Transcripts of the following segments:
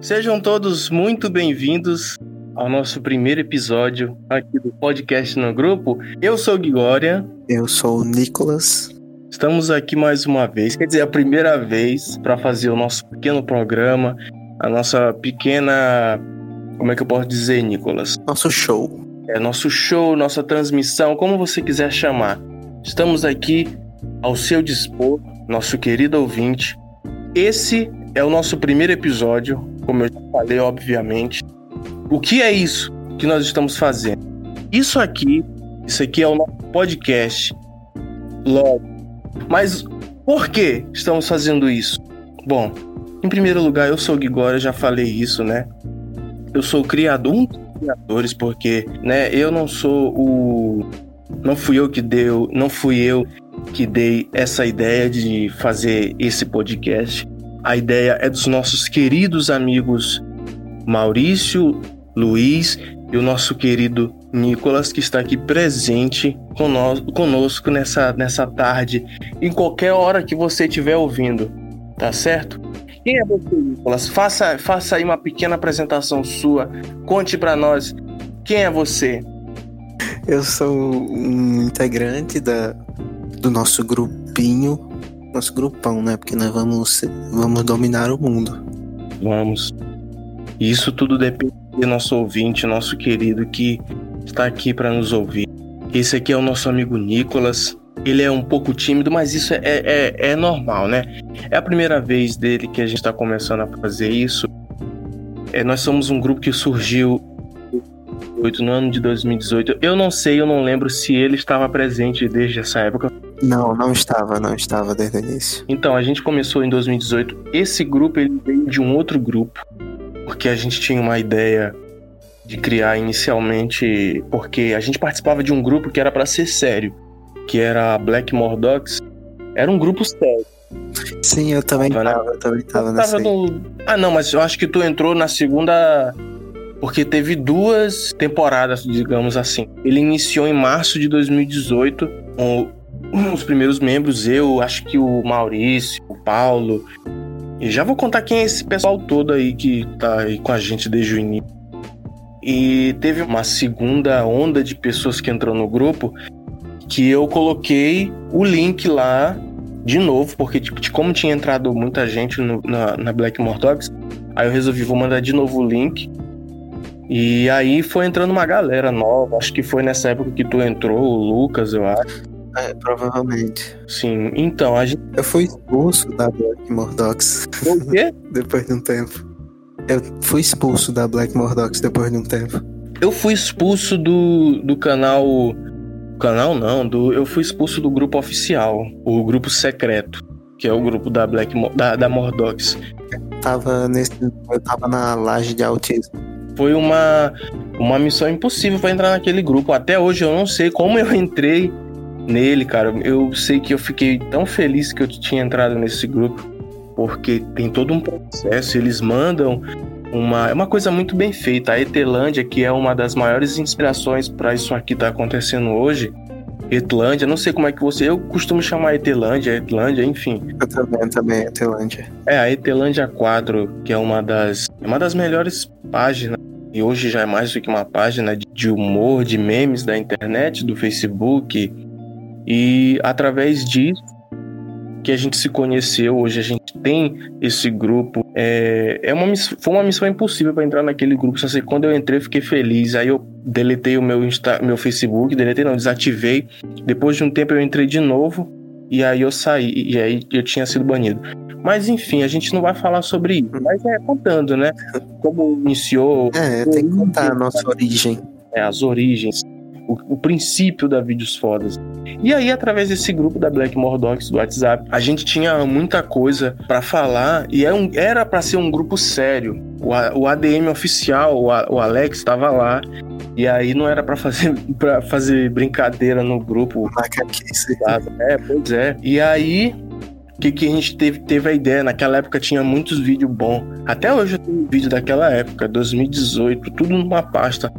Sejam todos muito bem-vindos ao nosso primeiro episódio aqui do podcast no grupo. Eu sou o Gregória. Eu sou o Nicolas. Estamos aqui mais uma vez, quer dizer, a primeira vez para fazer o nosso pequeno programa, a nossa pequena. Como é que eu posso dizer, Nicolas? Nosso show. É nosso show, nossa transmissão, como você quiser chamar. Estamos aqui ao seu dispor, nosso querido ouvinte. Esse é o nosso primeiro episódio, como eu já falei, obviamente. O que é isso que nós estamos fazendo? Isso aqui, isso aqui é o nosso podcast. Logo. Mas por que estamos fazendo isso? Bom, em primeiro lugar, eu sou o Gigora, já falei isso, né? Eu sou o criador, um dos criadores, porque, né, eu não sou o não fui eu que deu, não fui eu que dei essa ideia de fazer esse podcast. A ideia é dos nossos queridos amigos Maurício, Luiz e o nosso querido Nicolas, que está aqui presente conosco nessa, nessa tarde, em qualquer hora que você estiver ouvindo, tá certo? Quem é você, Nicolas? Faça, faça aí uma pequena apresentação sua, conte para nós quem é você. Eu sou um integrante da, do nosso grupinho, nosso grupão, né? Porque nós vamos, vamos dominar o mundo. Vamos. Isso tudo depende do nosso ouvinte, nosso querido que está aqui para nos ouvir. Esse aqui é o nosso amigo Nicolas. Ele é um pouco tímido, mas isso é, é, é normal, né? É a primeira vez dele que a gente está começando a fazer isso. É, nós somos um grupo que surgiu no ano de 2018. Eu não sei, eu não lembro se ele estava presente desde essa época. Não, não estava, não estava desde o início. Então, a gente começou em 2018. Esse grupo ele veio de um outro grupo porque a gente tinha uma ideia de criar inicialmente, porque a gente participava de um grupo que era para ser sério, que era Black Mordox. Era um grupo sério. Sim, eu também tava, né? eu também tava, eu tava no... Ah, não, mas eu acho que tu entrou na segunda porque teve duas temporadas, digamos assim. Ele iniciou em março de 2018 com os primeiros membros, eu, acho que o Maurício, o Paulo, e já vou contar quem é esse pessoal todo aí que tá aí com a gente desde o início. E teve uma segunda onda de pessoas que entrou no grupo que eu coloquei o link lá de novo, porque tipo, como tinha entrado muita gente no, na, na Black Mortox, aí eu resolvi vou mandar de novo o link. E aí foi entrando uma galera nova, acho que foi nessa época que tu entrou, o Lucas, eu acho. É, provavelmente. Sim, então a gente. Eu fui expulso da Black Mordox. Por quê? depois de um tempo. Eu fui expulso da Black Mordox depois de um tempo. Eu fui expulso do, do canal. Canal não, do, eu fui expulso do grupo oficial, o grupo secreto, que é o grupo da Black da, da Mordox. tava nesse. Eu tava na laje de autismo. Foi uma, uma missão impossível para entrar naquele grupo. Até hoje eu não sei como eu entrei nele, cara. Eu sei que eu fiquei tão feliz que eu tinha entrado nesse grupo, porque tem todo um processo. Eles mandam uma, é uma coisa muito bem feita. A Etelândia, que é uma das maiores inspirações para isso aqui tá acontecendo hoje. Etlândia, não sei como é que você. Eu costumo chamar Etelândia, Etlândia, enfim. Eu também, também, Etelândia. É, a Etelândia 4, que é uma das, uma das melhores páginas e hoje já é mais do que uma página de humor, de memes da internet, do Facebook, e através disso que a gente se conheceu, hoje a gente tem esse grupo. É, é uma, foi uma missão impossível para entrar naquele grupo. Só sei quando eu entrei, eu fiquei feliz. Aí eu deletei o meu, Insta, meu Facebook, deletei não, desativei. Depois de um tempo eu entrei de novo e aí eu saí. E aí eu tinha sido banido. Mas enfim, a gente não vai falar sobre isso. Mas é contando, né? Como iniciou. É, tem que contar a nossa origem. É, as origens o, o, princípio da Vídeos Fodas. E aí, através desse grupo da Black Mordox do WhatsApp, a gente tinha muita coisa para falar e é era para ser um grupo sério. O, o ADM oficial, o, o Alex, estava lá. E aí não era para fazer para fazer brincadeira no grupo. É, pois é. E aí que, que a gente teve, teve a ideia. Naquela época tinha muitos vídeos bons. Até hoje eu tenho vídeo daquela época, 2018, tudo numa pasta.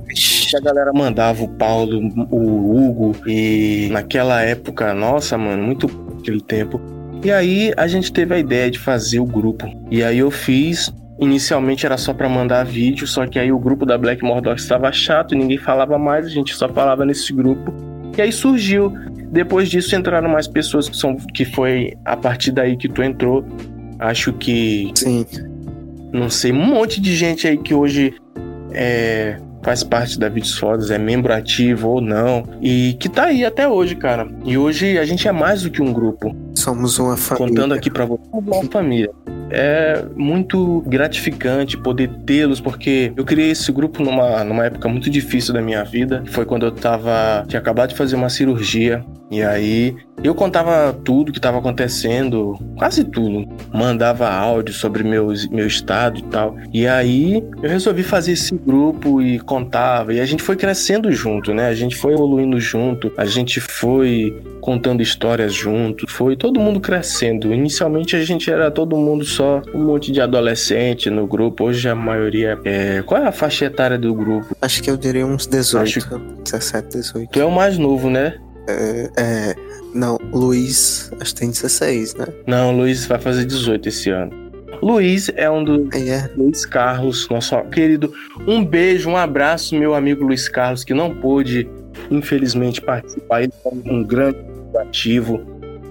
A galera mandava o Paulo, o Hugo, e naquela época, nossa, mano, muito aquele tempo. E aí a gente teve a ideia de fazer o grupo. E aí eu fiz Inicialmente era só para mandar vídeo, só que aí o grupo da Black Mordor estava chato, ninguém falava mais, a gente só falava nesse grupo. E aí surgiu. Depois disso entraram mais pessoas que são que foi a partir daí que tu entrou. Acho que Sim. não sei, um monte de gente aí que hoje é, faz parte da Vídeos Fodas, é membro ativo ou não, e que tá aí até hoje, cara. E hoje a gente é mais do que um grupo. Somos uma família. Contando aqui pra você, uma família. É muito gratificante poder tê-los, porque eu criei esse grupo numa, numa época muito difícil da minha vida. Foi quando eu tava. tinha acabado de fazer uma cirurgia. E aí eu contava tudo que estava acontecendo, quase tudo. Mandava áudio sobre meus, meu estado e tal. E aí eu resolvi fazer esse grupo e contava. E a gente foi crescendo junto, né? A gente foi evoluindo junto. A gente foi contando histórias junto. Foi todo mundo crescendo. Inicialmente a gente era todo mundo só um monte de adolescente no grupo. Hoje a maioria é. Qual é a faixa etária do grupo? Acho que eu diria uns 18. Acho- 17, 18. Tu é o mais novo, né? É, é, não, Luiz, acho que tem 16, né? Não, Luiz vai fazer 18 esse ano. Luiz é um dos Aí é. Luiz Carlos, nosso querido. Um beijo, um abraço, meu amigo Luiz Carlos, que não pôde, infelizmente, participar. Ele é um grande ativo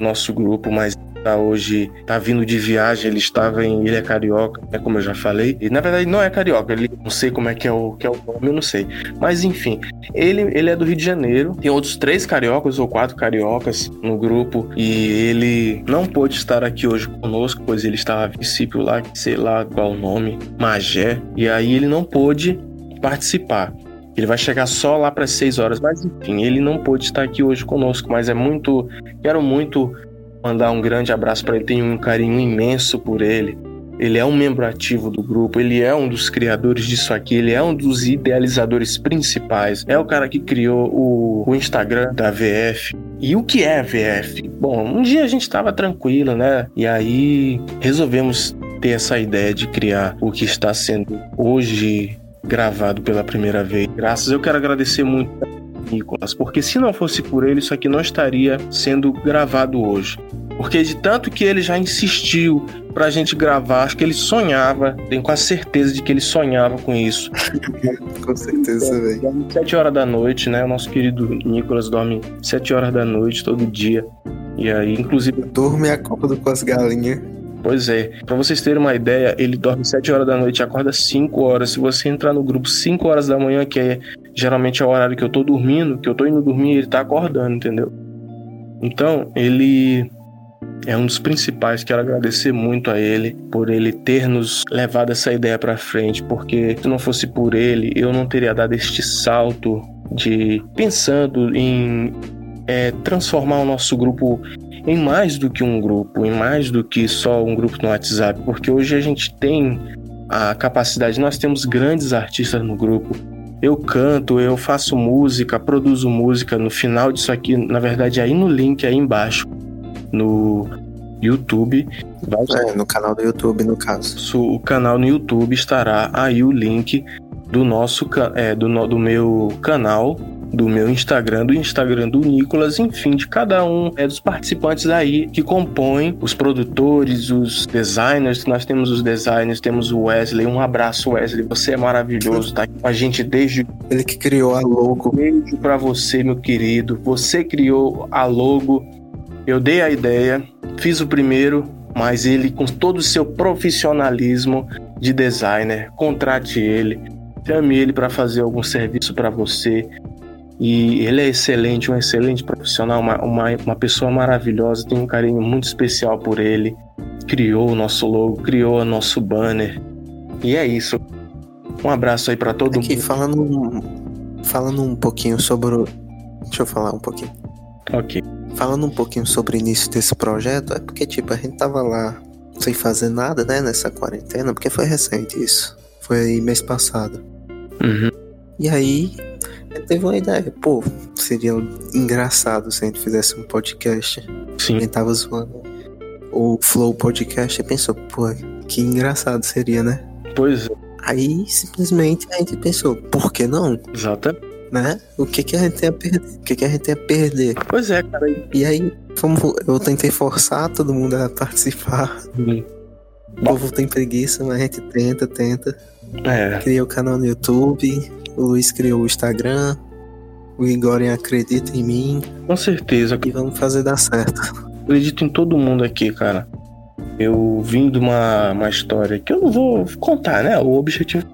nosso grupo, mas tá hoje tá vindo de viagem. Ele estava em Ilha Carioca, né, como eu já falei. E na verdade não é carioca, ele não sei como é que é o, que é o nome, eu não sei. Mas enfim, ele, ele é do Rio de Janeiro. Tem outros três cariocas ou quatro cariocas no grupo. E ele não pôde estar aqui hoje conosco, pois ele estava a princípio lá, sei lá qual o nome, Magé. E aí ele não pôde participar. Ele vai chegar só lá para 6 horas, mas enfim, ele não pôde estar aqui hoje conosco, mas é muito. Quero muito mandar um grande abraço para ele, tenho um carinho imenso por ele. Ele é um membro ativo do grupo, ele é um dos criadores disso aqui, ele é um dos idealizadores principais, é o cara que criou o, o Instagram da VF. E o que é a VF? Bom, um dia a gente estava tranquilo, né? E aí resolvemos ter essa ideia de criar o que está sendo hoje gravado pela primeira vez. Graças, eu quero agradecer muito Nicolas, porque se não fosse por ele, isso aqui não estaria sendo gravado hoje. Porque de tanto que ele já insistiu pra gente gravar, acho que ele sonhava, tenho quase certeza de que ele sonhava com isso. Com certeza, velho. Dorme sete horas da noite, né? O nosso querido Nicolas dorme sete horas da noite todo dia. E aí, inclusive, Dorme e acorda com as galinhas. Pois é, pra vocês terem uma ideia, ele dorme 7 horas da noite e acorda 5 horas. Se você entrar no grupo 5 horas da manhã, que é geralmente é o horário que eu tô dormindo, que eu tô indo dormir, ele tá acordando, entendeu? Então, ele é um dos principais. Quero agradecer muito a ele por ele ter nos levado essa ideia pra frente, porque se não fosse por ele, eu não teria dado este salto de pensando em é, transformar o nosso grupo em mais do que um grupo, em mais do que só um grupo no WhatsApp, porque hoje a gente tem a capacidade, nós temos grandes artistas no grupo. Eu canto, eu faço música, produzo música. No final disso aqui, na verdade, aí no link aí embaixo, no YouTube, vai É, no canal do YouTube, no caso. O canal no YouTube estará aí o link do nosso é, do, do meu canal, do meu Instagram, do Instagram do Nicolas, enfim, de cada um é, dos participantes aí que compõem os produtores, os designers. Nós temos os designers, temos o Wesley. Um abraço, Wesley. Você é maravilhoso, tá aqui com a gente desde Ele que criou a logo. beijo pra você, meu querido. Você criou a logo. Eu dei a ideia, fiz o primeiro, mas ele, com todo o seu profissionalismo de designer, contrate ele, chame ele para fazer algum serviço para você. E ele é excelente, um excelente profissional, uma, uma, uma pessoa maravilhosa. Tenho um carinho muito especial por ele. Criou o nosso logo, criou o nosso banner. E é isso. Um abraço aí para todo Aqui, mundo. falando, falando um pouquinho sobre o... Deixa eu falar um pouquinho. Ok. Falando um pouquinho sobre o início desse projeto, é porque, tipo, a gente tava lá sem fazer nada, né, nessa quarentena, porque foi recente isso. Foi mês passado. Uhum. E aí, teve uma ideia. Pô, seria engraçado se a gente fizesse um podcast. A Sim. gente tava zoando o Flow Podcast e pensou, pô, que engraçado seria, né? Pois é, Aí, simplesmente, a gente pensou, por que não? exatamente. Né? O que que a gente tem a perder? O que que a gente tem a perder? Pois é, cara. E aí, como eu tentei forçar todo mundo a participar, O povo tem preguiça, mas a gente tenta, tenta. É. Criei o canal no YouTube, o Luiz criou o Instagram, o Igor acredita em mim. Com certeza. E vamos fazer dar certo. Acredito em todo mundo aqui, cara. Eu vim de uma, uma história que eu não vou contar, né? O objetivo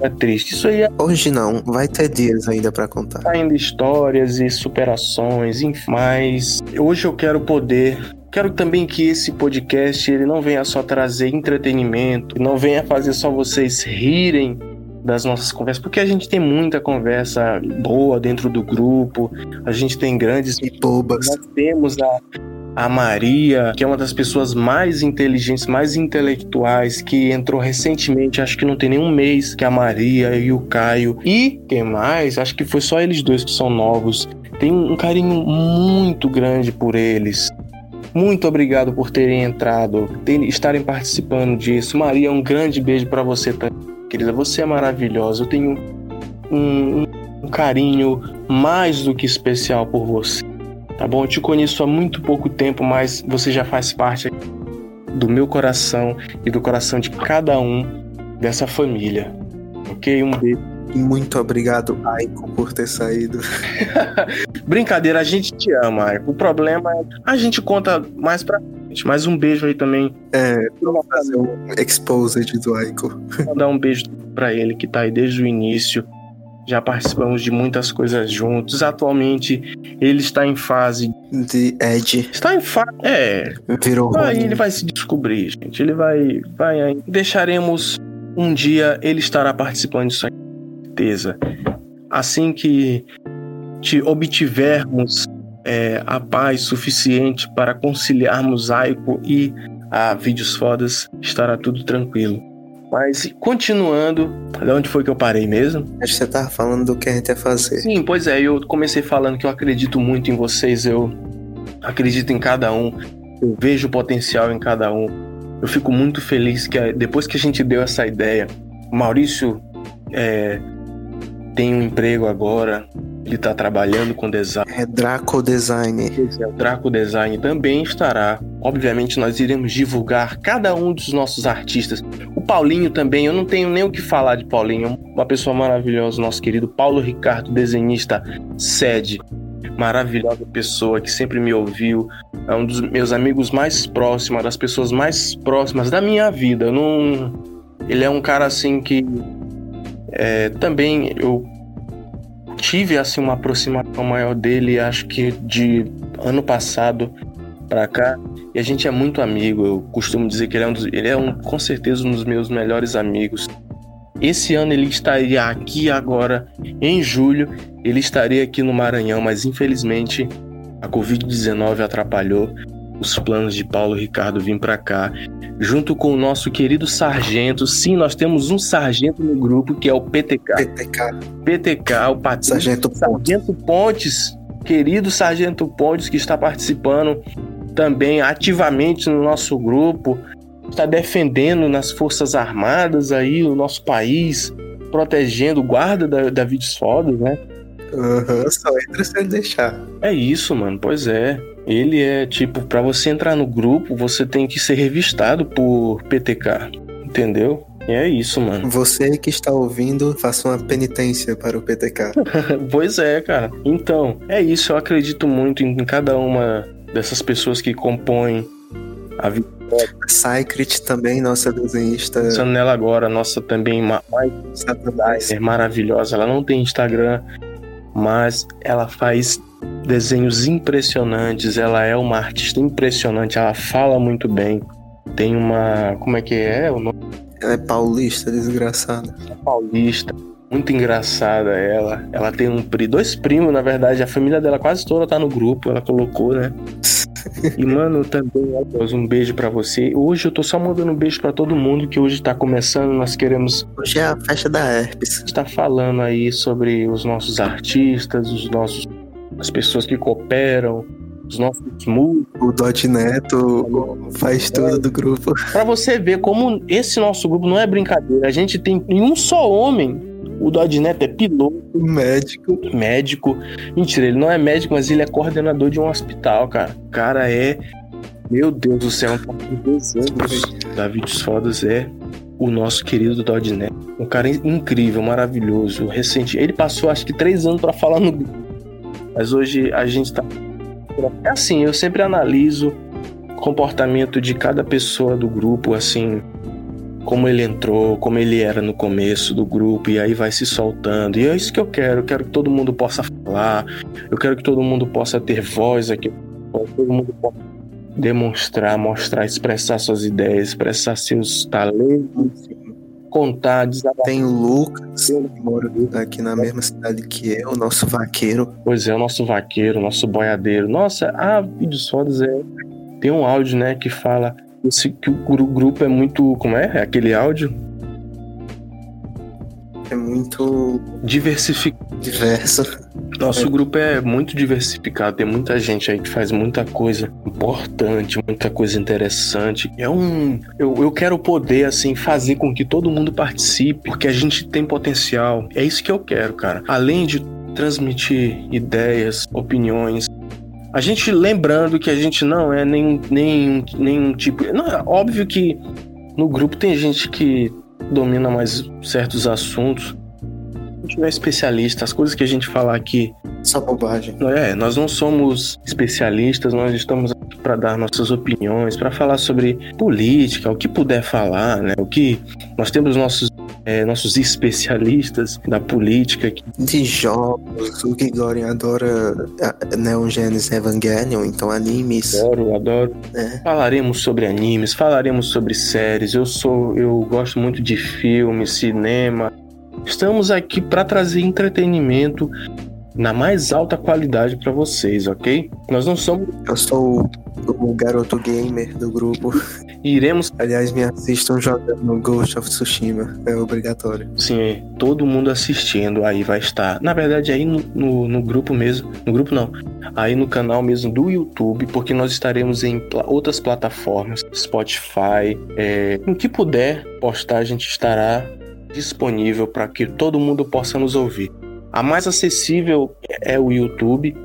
é triste. Isso aí é. Hoje não, vai ter dias ainda para contar. Ainda histórias e superações, enfim. Mas hoje eu quero poder Quero também que esse podcast ele não venha só trazer entretenimento, não venha fazer só vocês rirem das nossas conversas, porque a gente tem muita conversa boa dentro do grupo, a gente tem grandes e bobas. Nós temos a, a Maria, que é uma das pessoas mais inteligentes, mais intelectuais, que entrou recentemente, acho que não tem nenhum mês, que é a Maria e o Caio. E quem mais? Acho que foi só eles dois que são novos. Tem um carinho muito grande por eles. Muito obrigado por terem entrado, terem, estarem participando disso. Maria, um grande beijo para você também, querida. Você é maravilhosa. Eu tenho um, um carinho mais do que especial por você. Tá bom? Eu te conheço há muito pouco tempo, mas você já faz parte do meu coração e do coração de cada um dessa família. Ok? Um beijo muito obrigado, Aiko, por ter saído. Brincadeira, a gente te ama. O problema é. A gente conta mais pra frente. Mais um beijo aí também. É, vamos fazer um exposed do Aiko. Vou mandar um beijo pra ele que tá aí desde o início. Já participamos de muitas coisas juntos. Atualmente ele está em fase de Ed. Está em fase. É. Virou. Aí ele vai se descobrir, gente. Ele vai. vai Deixaremos. Um dia ele estará participando disso aqui certeza. Assim que obtivermos é, a paz suficiente para conciliarmos Aiko e a Vídeos Fodas, estará tudo tranquilo. Mas continuando, de onde foi que eu parei mesmo? Acho que você tava falando do que a gente ia fazer. Sim, pois é, eu comecei falando que eu acredito muito em vocês, eu acredito em cada um, eu vejo o potencial em cada um. Eu fico muito feliz que depois que a gente deu essa ideia, Maurício é, tem um emprego agora, ele está trabalhando com design. É Draco Design. É, o Draco Design também estará. Obviamente, nós iremos divulgar cada um dos nossos artistas. O Paulinho também, eu não tenho nem o que falar de Paulinho, uma pessoa maravilhosa, nosso querido Paulo Ricardo, desenhista sede. Maravilhosa pessoa que sempre me ouviu, é um dos meus amigos mais próximos, uma das pessoas mais próximas da minha vida. não... Ele é um cara assim que é, também eu tive assim uma aproximação maior dele, acho que de ano passado para cá, e a gente é muito amigo. Eu costumo dizer que ele é um, dos, ele é um com certeza um dos meus melhores amigos. Esse ano ele estaria aqui agora em julho, ele estaria aqui no Maranhão, mas infelizmente a Covid-19 atrapalhou os planos de Paulo Ricardo vir para cá, junto com o nosso querido sargento. Sim, nós temos um sargento no grupo que é o PTK. PTK. PTK, o Patrício. Sargento, sargento Pontes. Querido Sargento Pontes, que está participando também ativamente no nosso grupo, está defendendo nas Forças Armadas aí o nosso país, protegendo, guarda da, da Vídeos Fodas, né? Aham, uhum, só entra sem deixar. É isso, mano, pois é. Ele é tipo, para você entrar no grupo, você tem que ser revistado por PTK, entendeu? E é isso, mano. Você que está ouvindo, faça uma penitência para o PTK. pois é, cara. Então, é isso. Eu acredito muito em cada uma dessas pessoas que compõem a vida. Também, nossa desenhista. Pensando nela agora, nossa também mais é maravilhosa. Ela não tem Instagram, mas ela faz desenhos impressionantes. Ela é uma artista impressionante, ela fala muito bem. Tem uma. Como é que é o nome? Ela é paulista, desgraçada. É paulista, muito engraçada ela. Ela tem um, dois primos, na verdade. A família dela quase toda tá no grupo, ela colocou, né? E, mano, também, Deus, um beijo para você. Hoje eu tô só mandando um beijo para todo mundo que hoje tá começando. Nós queremos. Hoje é a festa da herpes. A gente tá falando aí sobre os nossos artistas, os nossos as pessoas que cooperam, os nossos músicos. O Neto faz tudo do grupo. Para você ver como esse nosso grupo não é brincadeira. A gente tem em um só homem. O Dodge Neto é piloto. Médico. Médico. Mentira, ele não é médico, mas ele é coordenador de um hospital, cara. O cara é Meu Deus do céu, um dois anos. Davi dos Fodas é o nosso querido Dodnet. Um cara incrível, maravilhoso, recente. Ele passou acho que três anos para falar no grupo. Mas hoje a gente tá. É assim, eu sempre analiso o comportamento de cada pessoa do grupo, assim, como ele entrou, como ele era no começo do grupo, e aí vai se soltando. E é isso que eu quero. Eu quero que todo mundo possa falar, eu quero que todo mundo possa ter voz aqui, todo mundo possa demonstrar, mostrar, expressar suas ideias, expressar seus talentos, contar, desabafar. Tem o Lucas, que mora aqui na mesma cidade que eu, o nosso vaqueiro. Pois é, o nosso vaqueiro, o nosso boiadeiro. Nossa, a Vídeos Fodas é. Tem um áudio, né, que fala esse, que o grupo é muito. Como é? É aquele áudio? É muito. Diversificado. Diverso. Nosso é. grupo é muito diversificado, tem muita gente aí que faz muita coisa importante, muita coisa interessante. É um. Eu, eu quero poder, assim, fazer com que todo mundo participe, porque a gente tem potencial. É isso que eu quero, cara. Além de transmitir ideias, opiniões, a gente lembrando que a gente não é nenhum, nenhum, nenhum tipo. Não, é óbvio que no grupo tem gente que domina mais certos assuntos. A gente não é especialista. As coisas que a gente falar aqui. Só bobagem. É, nós não somos especialistas, nós estamos aqui para dar nossas opiniões, para falar sobre política, o que puder falar, né? O que nós temos nossos é, nossos especialistas da política. De jogos, o Gregorian adora Neon Genesis Evangelion, então animes. Adoro, adoro. É. Falaremos sobre animes, falaremos sobre séries. Eu sou, eu gosto muito de filmes, cinema. Estamos aqui para trazer entretenimento na mais alta qualidade para vocês, ok? Nós não somos. Eu sou o garoto gamer do grupo. Iremos. Aliás, me assistam jogando Ghost of Tsushima. É obrigatório. Sim, todo mundo assistindo aí vai estar. Na verdade, aí no, no, no grupo mesmo. No grupo não. Aí no canal mesmo do YouTube, porque nós estaremos em outras plataformas, Spotify, é, em que puder postar, a gente estará disponível para que todo mundo possa nos ouvir. A mais acessível é o YouTube.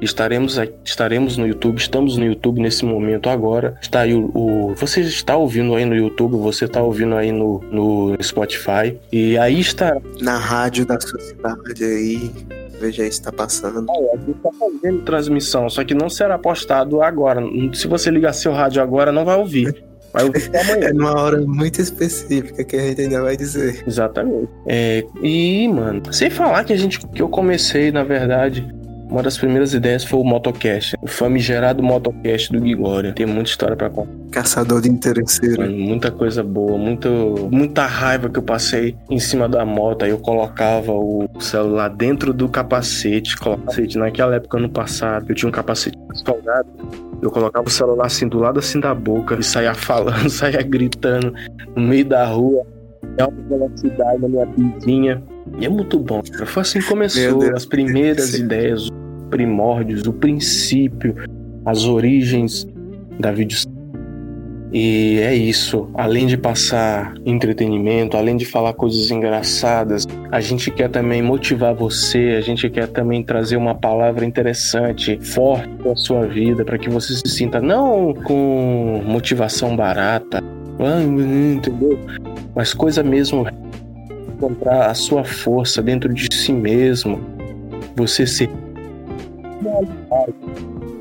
Estaremos, estaremos no YouTube, estamos no YouTube nesse momento agora. Está aí o, o você está ouvindo aí no YouTube, você está ouvindo aí no, no Spotify e aí está na rádio da sua cidade aí. Veja está passando. É, a gente está fazendo transmissão, só que não será postado agora. Se você ligar seu rádio agora, não vai ouvir. Vai ouvir amanhã. É numa hora muito específica que a gente ainda vai dizer. Exatamente. É, e, mano, sem falar que a gente que eu comecei, na verdade, uma das primeiras ideias foi o Motocast, o famigerado Motocast do Gigória. Tem muita história para contar. Caçador de interesseiro. Muita coisa boa, muito, muita raiva que eu passei em cima da moto. Aí eu colocava o celular dentro do capacete. Capacete, naquela época, ano passado, eu tinha um capacete salgado eu colocava o celular assim do lado assim da boca e saía falando, saía gritando no meio da rua, em alta velocidade na minha vizinha. E é muito bom. Foi assim que começou as primeiras ideias, os primórdios, o princípio, as origens da vídeo e é isso. Além de passar entretenimento, além de falar coisas engraçadas, a gente quer também motivar você, a gente quer também trazer uma palavra interessante, forte para sua vida, para que você se sinta não com motivação barata, entendeu? Mas coisa mesmo encontrar a sua força dentro de si mesmo, você ser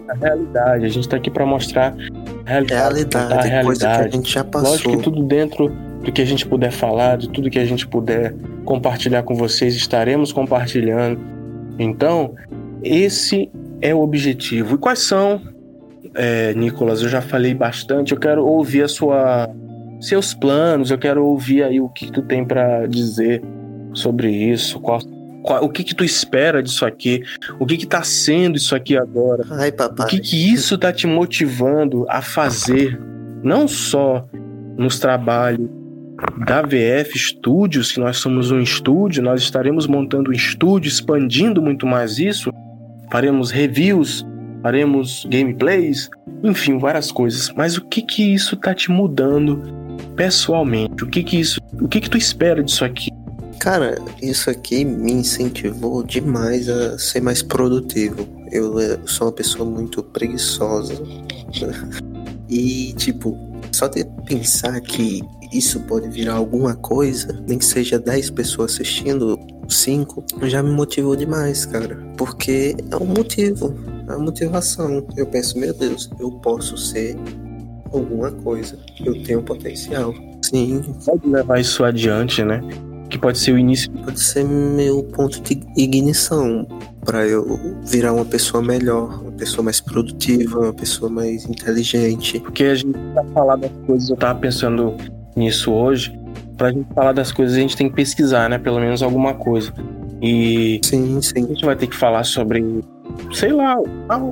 a realidade. A gente está aqui para mostrar realidade, realidade, a realidade. que a gente já passou. Lógico que tudo dentro do que a gente puder falar, de tudo que a gente puder compartilhar com vocês, estaremos compartilhando. Então, esse é o objetivo. E quais são, é, Nicolas? Eu já falei bastante. Eu quero ouvir a sua, seus planos. Eu quero ouvir aí o que tu tem para dizer sobre isso. Qual o que que tu espera disso aqui? O que que tá sendo isso aqui agora? Ai, papai. O que que isso tá te motivando a fazer? Não só nos trabalhos da VF Studios, que nós somos um estúdio, nós estaremos montando um estúdio, expandindo muito mais isso. Faremos reviews, faremos gameplays, enfim, várias coisas. Mas o que que isso tá te mudando pessoalmente? O que que isso, o que que tu espera disso aqui? Cara, isso aqui me incentivou demais a ser mais produtivo. Eu sou uma pessoa muito preguiçosa. E, tipo, só de pensar que isso pode virar alguma coisa, nem que seja 10 pessoas assistindo, 5, já me motivou demais, cara. Porque é um motivo, é uma motivação. Eu penso, meu Deus, eu posso ser alguma coisa. Eu tenho potencial. Sim. Pode levar isso adiante, né? Que pode ser o início. Pode ser meu ponto de ignição para eu virar uma pessoa melhor, uma pessoa mais produtiva, uma pessoa mais inteligente. Porque a gente tá falar das coisas, eu tava pensando nisso hoje. Pra gente falar das coisas, a gente tem que pesquisar, né? Pelo menos alguma coisa. E sim, sim. a gente vai ter que falar sobre sei lá,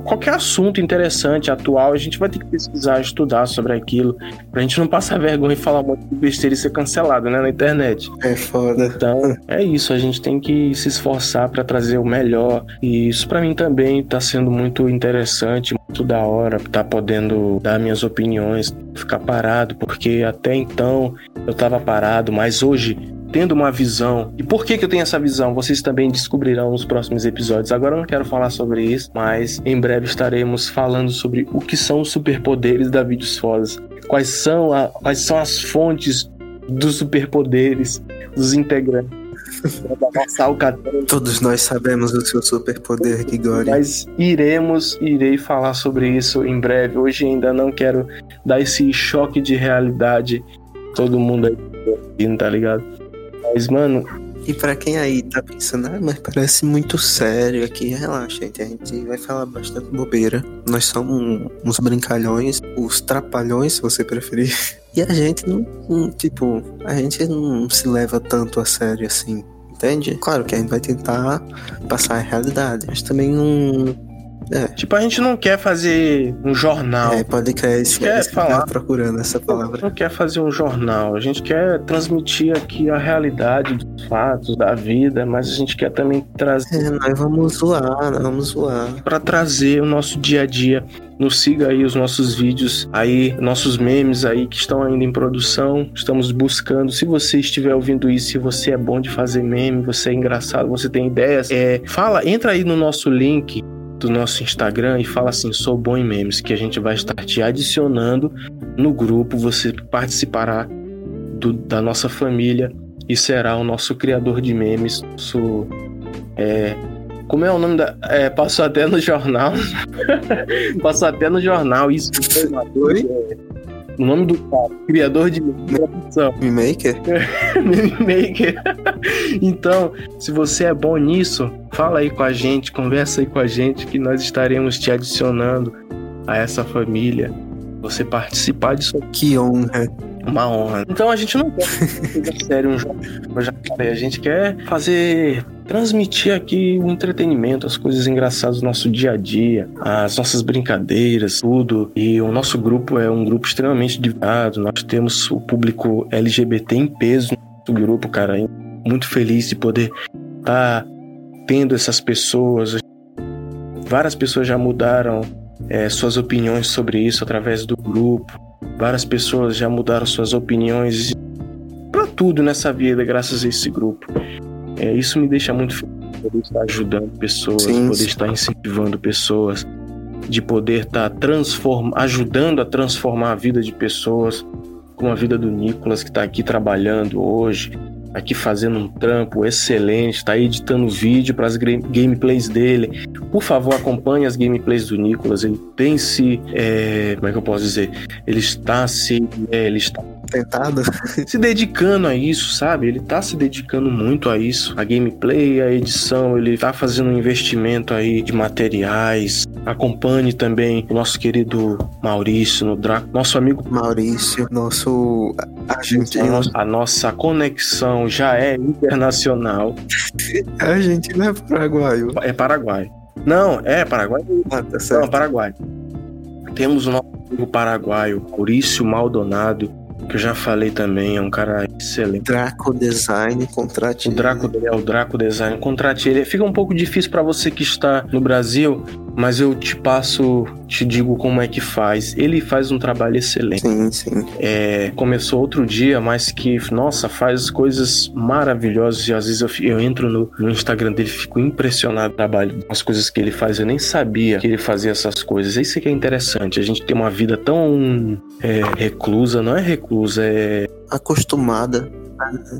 qualquer assunto interessante, atual, a gente vai ter que pesquisar, estudar sobre aquilo, pra gente não passar vergonha e falar um monte de besteira e ser cancelado, né, na internet. É foda. Então, é isso, a gente tem que se esforçar para trazer o melhor, e isso para mim também tá sendo muito interessante, muito da hora, tá podendo dar minhas opiniões, ficar parado, porque até então eu tava parado, mas hoje tendo uma visão. E por que, que eu tenho essa visão? Vocês também descobrirão nos próximos episódios. Agora eu não quero falar sobre isso, mas em breve estaremos falando sobre o que são os superpoderes da Vídeos Fodas. Quais são, a, quais são as fontes dos superpoderes dos integrantes. Todos nós sabemos o seu superpoder, Gigori. Mas iremos, irei falar sobre isso em breve. Hoje ainda não quero dar esse choque de realidade. Todo mundo aí, tá ligado? Mas, mano. E para quem aí tá pensando, ah, mas parece muito sério aqui, relaxa, gente. A gente vai falar bastante bobeira. Nós somos uns brincalhões, os trapalhões, se você preferir. E a gente não, não, tipo, a gente não se leva tanto a sério assim, entende? Claro que a gente vai tentar passar a realidade, mas também não é. Tipo, a gente não quer fazer um jornal. É, pode crer, isso quer isso falar procurando essa palavra. Não quer fazer um jornal, a gente quer transmitir aqui a realidade dos fatos da vida, mas a gente quer também trazer. É, nós vamos zoar, nós vamos zoar. Para trazer o nosso dia a dia. Nos siga aí os nossos vídeos, aí nossos memes aí que estão ainda em produção. Estamos buscando. Se você estiver ouvindo isso, se você é bom de fazer meme, você é engraçado, você tem ideias, é, fala, entra aí no nosso link do nosso Instagram e fala assim: sou bom em memes, que a gente vai estar te adicionando no grupo. Você participará do, da nossa família e será o nosso criador de memes. Nosso, é, como é o nome da. É, passou até no jornal. passou até no jornal. Isso. Oi? É, o nome do cara, criador de Mimimaker? Mimimaker. então, se você é bom nisso, fala aí com a gente, conversa aí com a gente que nós estaremos te adicionando a essa família. Você participar disso. Que honra. Uma honra. Então a gente não quer fazer sério um jogo. Eu já falei, a gente quer fazer transmitir aqui o entretenimento, as coisas engraçadas do nosso dia a dia, as nossas brincadeiras, tudo. E o nosso grupo é um grupo extremamente diverso. Nós temos o público LGBT em peso no nosso grupo, cara. Muito feliz de poder estar tá tendo essas pessoas. Várias pessoas já mudaram é, suas opiniões sobre isso através do grupo. Várias pessoas já mudaram suas opiniões para tudo nessa vida graças a esse grupo. É, isso me deixa muito feliz de poder estar ajudando pessoas, sim, poder sim. estar incentivando pessoas, de poder estar transform... ajudando a transformar a vida de pessoas, como a vida do Nicolas, que está aqui trabalhando hoje, aqui fazendo um trampo excelente, está editando vídeo para as gameplays dele. Por favor, acompanhe as gameplays do Nicolas. Ele tem se, é... como é que eu posso dizer? Ele está se, é, ele está se dedicando a isso, sabe? Ele tá se dedicando muito a isso, a gameplay, a edição, ele tá fazendo um investimento aí de materiais. Acompanhe também o nosso querido Maurício no Draco, nosso amigo Maurício, nosso argentino. A, nossa, a nossa conexão já é internacional. Argentina é paraguaio. É Paraguai. Não, é Paraguai. Ah, tá. Não, Paraguai. Temos o nosso amigo paraguaio, Maurício Maldonado, que eu já falei também, é um cara excelente. Draco Design, contrate o Draco, É o Draco Design, contrate ele. Fica um pouco difícil para você que está no Brasil, mas eu te passo, te digo como é que faz. Ele faz um trabalho excelente. Sim, sim. É, começou outro dia, mas que, nossa, faz coisas maravilhosas. E às vezes eu, eu entro no, no Instagram dele e fico impressionado com o trabalho, as coisas que ele faz. Eu nem sabia que ele fazia essas coisas. Isso que é interessante. A gente tem uma vida tão é, reclusa, não é reclusa, é Acostumada.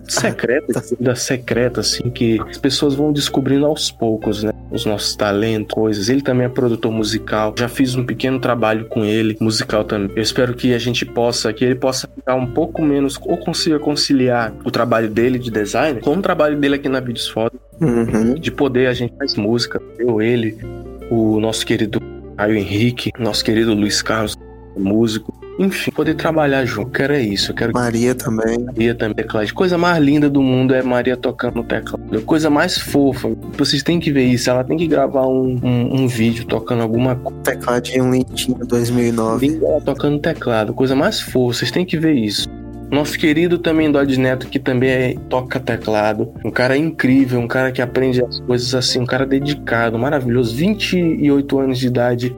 Secreta, vida secreta, assim, que as pessoas vão descobrindo aos poucos, né? Os nossos talentos, coisas. Ele também é produtor musical. Já fiz um pequeno trabalho com ele, musical também. Eu espero que a gente possa, que ele possa ficar um pouco menos, ou consiga conciliar o trabalho dele de design com o trabalho dele aqui na Vídeos Foda. Uhum. De poder, a gente faz música. Eu, ele, o nosso querido Caio Henrique, nosso querido Luiz Carlos, músico. Enfim, poder trabalhar junto. Quero é isso. Quero Maria também. Maria também, teclado. Coisa mais linda do mundo é Maria tocando no teclado. Coisa mais fofa. Vocês têm que ver isso. Ela tem que gravar um, um, um vídeo tocando alguma coisa. Tecladinho lentinho 2009. Ela tocando teclado. Coisa mais fofa. Vocês têm que ver isso. Nosso querido também Dodge Neto, que também é, toca teclado. Um cara incrível, um cara que aprende as coisas assim, um cara dedicado, maravilhoso. 28 anos de idade.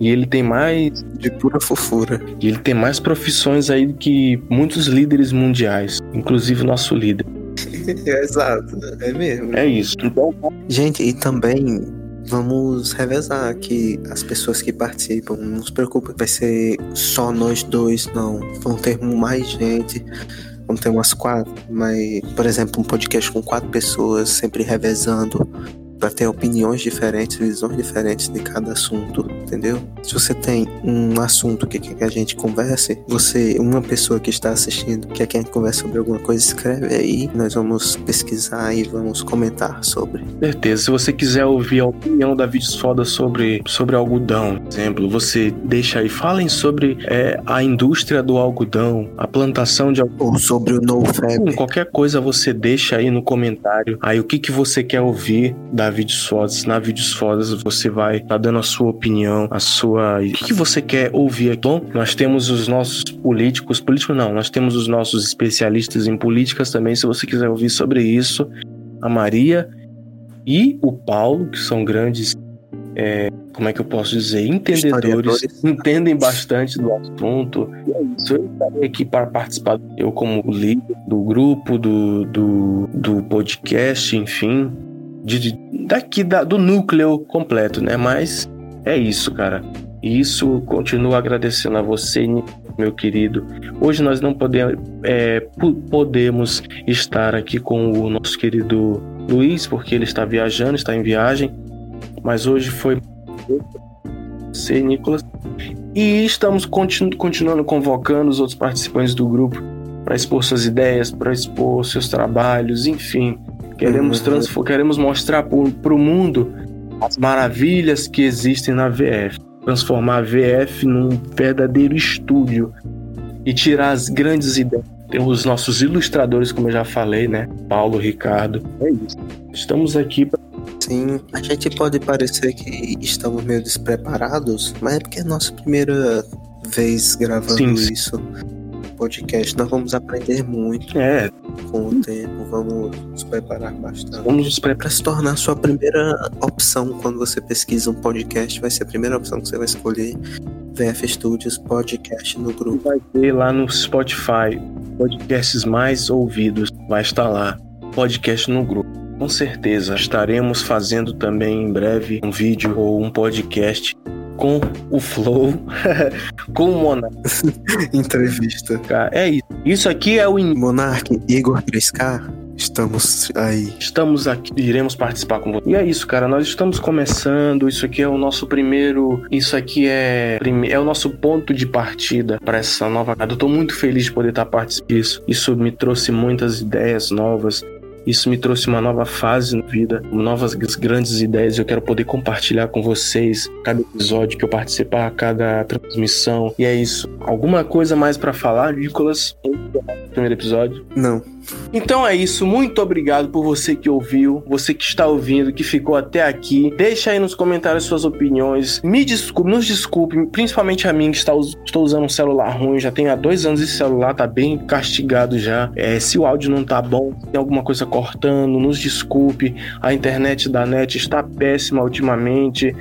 E ele tem mais. De pura fofura. E ele tem mais profissões aí do que muitos líderes mundiais, inclusive nosso líder. Exato, é mesmo. É isso. Então, Gente, e também vamos revezar aqui as pessoas que participam. Não se preocupe, vai ser só nós dois, não. Vão ter mais gente. Vamos ter umas quatro, mas, por exemplo, um podcast com quatro pessoas, sempre revezando, para ter opiniões diferentes, visões diferentes de cada assunto, entendeu? Se você tem um assunto que quer que a gente converse, você, uma pessoa que está assistindo, quer que a gente converse sobre alguma coisa, escreve aí, nós vamos pesquisar e vamos comentar sobre. certeza. Se você quiser ouvir a opinião da Vídeos Foda sobre, sobre algodão, por exemplo, você deixa aí. Falem sobre é, a indústria do algodão, a plantação de algodão. Ou sobre o NoFab. Hum, Qualquer coisa você deixa aí no comentário. Aí o que, que você quer ouvir da Vídeos Fodas. Na Vídeos Fodas você vai estar dando a sua opinião, a sua. O que, que você quer ouvir aqui? Bom, nós temos os nossos políticos. Políticos não, nós temos os nossos especialistas em políticas também. Se você quiser ouvir sobre isso, a Maria e o Paulo, que são grandes. é, como é que eu posso dizer? Entendedores, entendem bastante do assunto. E é isso, eu estarei aqui para participar. Eu, como líder do grupo, do, do, do podcast, enfim, de, de- daqui da- do núcleo completo, né? Mas é isso, cara. E isso continuo agradecendo a você, meu querido. Hoje nós não podemos, é, podemos estar aqui com o nosso querido Luiz, porque ele está viajando, está em viagem. Mas hoje foi você, Nicolas. E estamos continu- continuando convocando os outros participantes do grupo para expor suas ideias, para expor seus trabalhos, enfim. Queremos, Uhum. queremos mostrar para o mundo as maravilhas que existem na VF. Transformar a VF num verdadeiro estúdio e tirar as grandes ideias. Tem os nossos ilustradores, como eu já falei, né? Paulo, Ricardo. É isso. Estamos aqui pra... Sim, a gente pode parecer que estamos meio despreparados, mas é porque é a nossa primeira vez gravando Sim, sim. isso. Podcast, nós vamos aprender muito É, com o tempo, vamos nos preparar bastante. vamos nos preparar. Para se tornar a sua primeira opção quando você pesquisa um podcast, vai ser a primeira opção que você vai escolher. VF Studios Podcast no grupo. vai ter lá no Spotify podcasts mais ouvidos. Vai estar lá. Podcast no grupo. Com certeza estaremos fazendo também em breve um vídeo ou um podcast com o Flow, com o Monarca. Entrevista. É isso. Isso aqui é o in... Monark, Igor 3K, estamos aí. Estamos aqui, iremos participar com você. E é isso, cara. Nós estamos começando. Isso aqui é o nosso primeiro. Isso aqui é, é o nosso ponto de partida para essa nova. Eu tô muito feliz de poder estar participando disso. Isso me trouxe muitas ideias novas. Isso me trouxe uma nova fase na vida, novas grandes ideias. Eu quero poder compartilhar com vocês cada episódio que eu participar, cada transmissão. E é isso. Alguma coisa mais para falar, Nicolas? Primeiro episódio. Não, Então é isso, muito obrigado por você que ouviu, você que está ouvindo, que ficou até aqui. Deixa aí nos comentários suas opiniões. Me desculpe, nos desculpe, principalmente a mim que está, estou usando um celular ruim, já tenho há dois anos esse celular, tá bem castigado já. É, se o áudio não tá bom, tem alguma coisa cortando, nos desculpe. A internet da net está péssima ultimamente.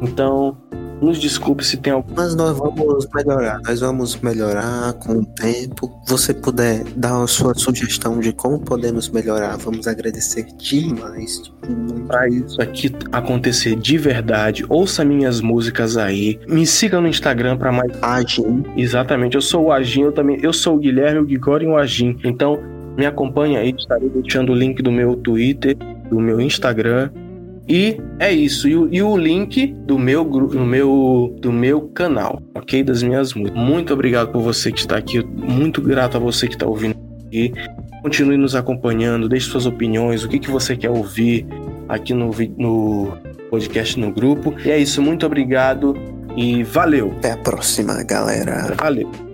Então, nos desculpe se tem algum. Mas nós vamos melhorar, nós vamos melhorar com o tempo. Você puder dar a sua sugestão de como podemos melhorar, vamos agradecer demais. Para isso aqui acontecer de verdade, ouça minhas músicas aí. Me siga no Instagram para mais. Agim. Exatamente, eu sou o Agim, eu também. Eu sou o Guilherme, o Gigori e o Agim. Então, me acompanhe aí, estarei deixando o link do meu Twitter, do meu Instagram e é isso. E, e o link do meu no meu, do meu canal, ok? Das minhas músicas. Muito obrigado por você que está aqui. Muito grato a você que está ouvindo aqui. Continue nos acompanhando, deixe suas opiniões, o que, que você quer ouvir aqui no, no podcast no grupo. E é isso, muito obrigado e valeu. Até a próxima, galera. Valeu.